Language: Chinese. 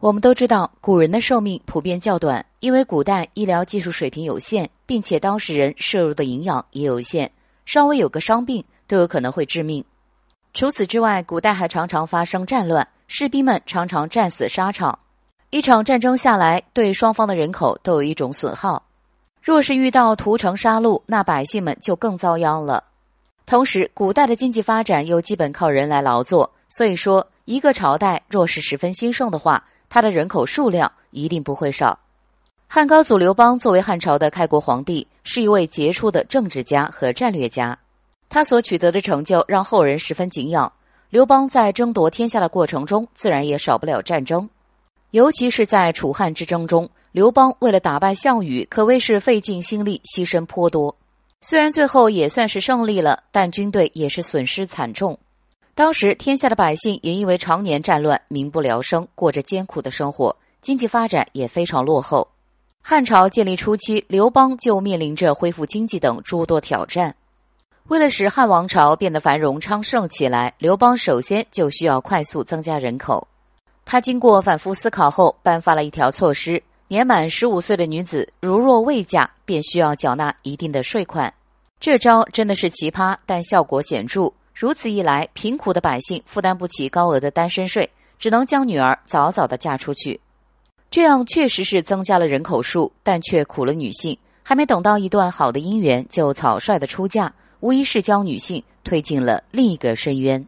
我们都知道，古人的寿命普遍较短，因为古代医疗技术水平有限，并且当事人摄入的营养也有限，稍微有个伤病都有可能会致命。除此之外，古代还常常发生战乱，士兵们常常战死沙场。一场战争下来，对双方的人口都有一种损耗。若是遇到屠城杀戮，那百姓们就更遭殃了。同时，古代的经济发展又基本靠人来劳作，所以说，一个朝代若是十分兴盛的话，他的人口数量一定不会少。汉高祖刘邦作为汉朝的开国皇帝，是一位杰出的政治家和战略家。他所取得的成就让后人十分敬仰。刘邦在争夺天下的过程中，自然也少不了战争。尤其是在楚汉之争中，刘邦为了打败项羽，可谓是费尽心力，牺牲颇多。虽然最后也算是胜利了，但军队也是损失惨重。当时天下的百姓也因为常年战乱，民不聊生，过着艰苦的生活，经济发展也非常落后。汉朝建立初期，刘邦就面临着恢复经济等诸多挑战。为了使汉王朝变得繁荣昌盛起来，刘邦首先就需要快速增加人口。他经过反复思考后，颁发了一条措施：年满十五岁的女子，如若未嫁，便需要缴纳一定的税款。这招真的是奇葩，但效果显著。如此一来，贫苦的百姓负担不起高额的单身税，只能将女儿早早的嫁出去。这样确实是增加了人口数，但却苦了女性。还没等到一段好的姻缘，就草率的出嫁，无疑是将女性推进了另一个深渊。